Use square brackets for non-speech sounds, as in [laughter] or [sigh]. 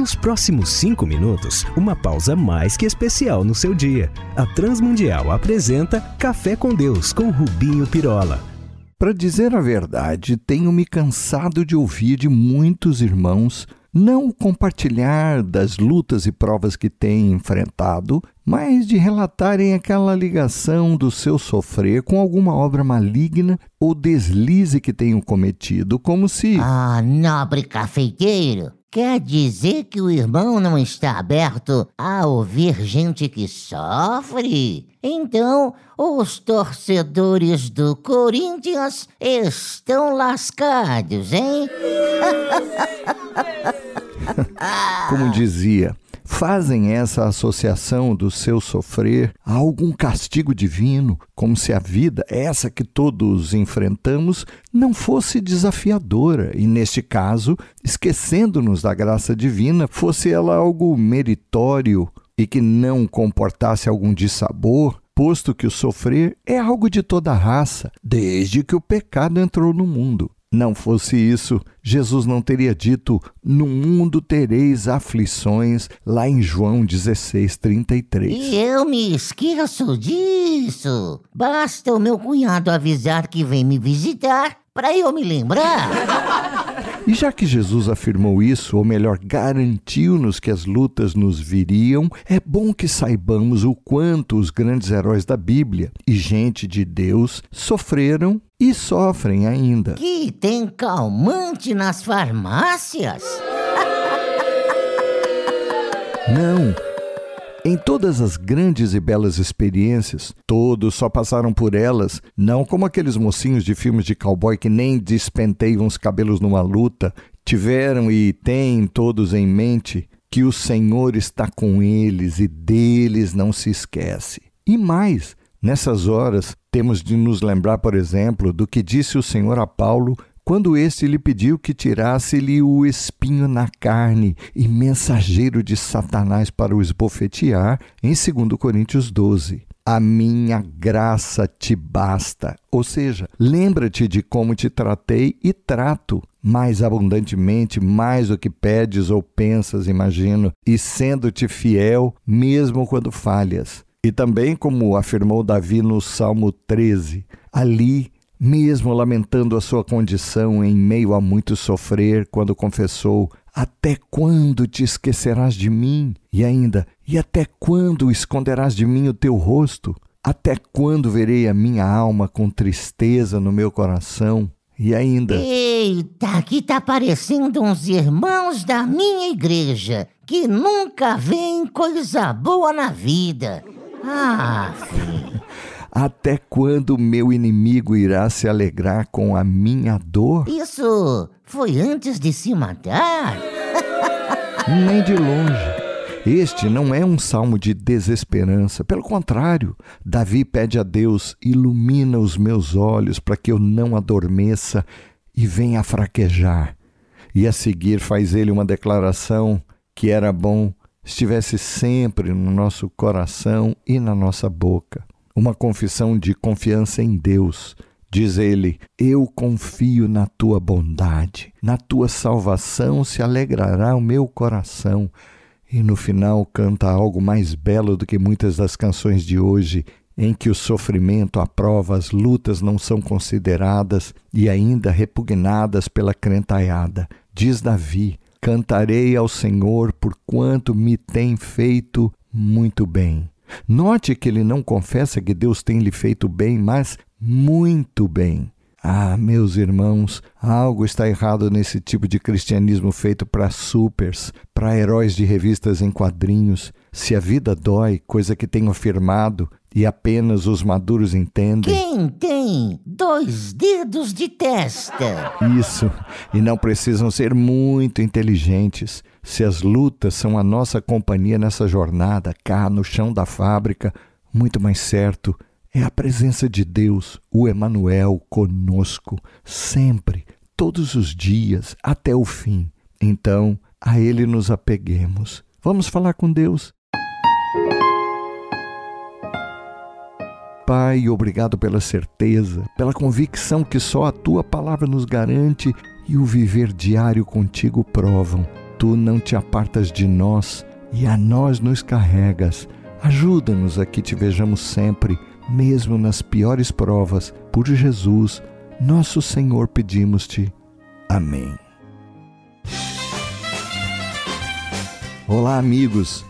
Nos próximos cinco minutos, uma pausa mais que especial no seu dia. A Transmundial apresenta Café com Deus com Rubinho Pirola. Para dizer a verdade, tenho me cansado de ouvir de muitos irmãos não compartilhar das lutas e provas que têm enfrentado, mas de relatarem aquela ligação do seu sofrer com alguma obra maligna ou deslize que tenham cometido, como se. Ah, nobre cafeiteiro! Quer dizer que o irmão não está aberto a ouvir gente que sofre? Então, os torcedores do Corinthians estão lascados, hein? [laughs] Como dizia, fazem essa associação do seu sofrer a algum castigo divino, como se a vida, essa que todos enfrentamos, não fosse desafiadora e, neste caso, esquecendo-nos da graça divina, fosse ela algo meritório e que não comportasse algum dissabor, posto que o sofrer é algo de toda raça, desde que o pecado entrou no mundo. Não fosse isso, Jesus não teria dito: No mundo tereis aflições, lá em João 16, 33. E eu me esqueço disso. Basta o meu cunhado avisar que vem me visitar para eu me lembrar. [laughs] E já que Jesus afirmou isso, ou melhor, garantiu-nos que as lutas nos viriam, é bom que saibamos o quanto os grandes heróis da Bíblia e gente de Deus sofreram e sofrem ainda. Que tem calmante nas farmácias? [laughs] Não. Em todas as grandes e belas experiências, todos só passaram por elas, não como aqueles mocinhos de filmes de cowboy que nem despenteiam os cabelos numa luta, tiveram e têm todos em mente que o Senhor está com eles e deles não se esquece. E mais, nessas horas, temos de nos lembrar, por exemplo, do que disse o Senhor a Paulo quando este lhe pediu que tirasse-lhe o espinho na carne e mensageiro de Satanás para o esbofetear, em 2 Coríntios 12. A minha graça te basta. Ou seja, lembra-te de como te tratei e trato mais abundantemente, mais do que pedes ou pensas, imagino, e sendo-te fiel, mesmo quando falhas. E também, como afirmou Davi no Salmo 13, ali mesmo lamentando a sua condição em meio a muito sofrer, quando confessou: Até quando te esquecerás de mim? E ainda: E até quando esconderás de mim o teu rosto? Até quando verei a minha alma com tristeza no meu coração? E ainda. Eita, aqui tá parecendo uns irmãos da minha igreja que nunca veem coisa boa na vida. Ah, filho. [laughs] Até quando meu inimigo irá se alegrar com a minha dor? Isso foi antes de se matar? [laughs] Nem de longe. Este não é um salmo de desesperança. Pelo contrário, Davi pede a Deus: ilumina os meus olhos para que eu não adormeça e venha a fraquejar. E a seguir faz ele uma declaração que era bom estivesse sempre no nosso coração e na nossa boca uma confissão de confiança em Deus. Diz ele: Eu confio na tua bondade, na tua salvação se alegrará o meu coração. E no final canta algo mais belo do que muitas das canções de hoje, em que o sofrimento, a prova, as lutas não são consideradas e ainda repugnadas pela crentaiada. Diz Davi: Cantarei ao Senhor por quanto me tem feito muito bem. Note que ele não confessa que Deus tem lhe feito bem, mas muito bem. Ah, meus irmãos, algo está errado nesse tipo de cristianismo feito para supers, para heróis de revistas em quadrinhos. Se a vida dói, coisa que tenho afirmado, e apenas os maduros entendem. Quem tem dois dedos de testa? Isso, e não precisam ser muito inteligentes. Se as lutas são a nossa companhia nessa jornada, cá no chão da fábrica, muito mais certo é a presença de Deus, o Emanuel conosco, sempre, todos os dias, até o fim. Então, a ele nos apeguemos. Vamos falar com Deus. Pai, obrigado pela certeza, pela convicção que só a tua palavra nos garante e o viver diário contigo provam tu não te apartas de nós e a nós nos carregas. Ajuda-nos a que te vejamos sempre, mesmo nas piores provas, por Jesus, nosso Senhor, pedimos-te. Amém. Olá, amigos.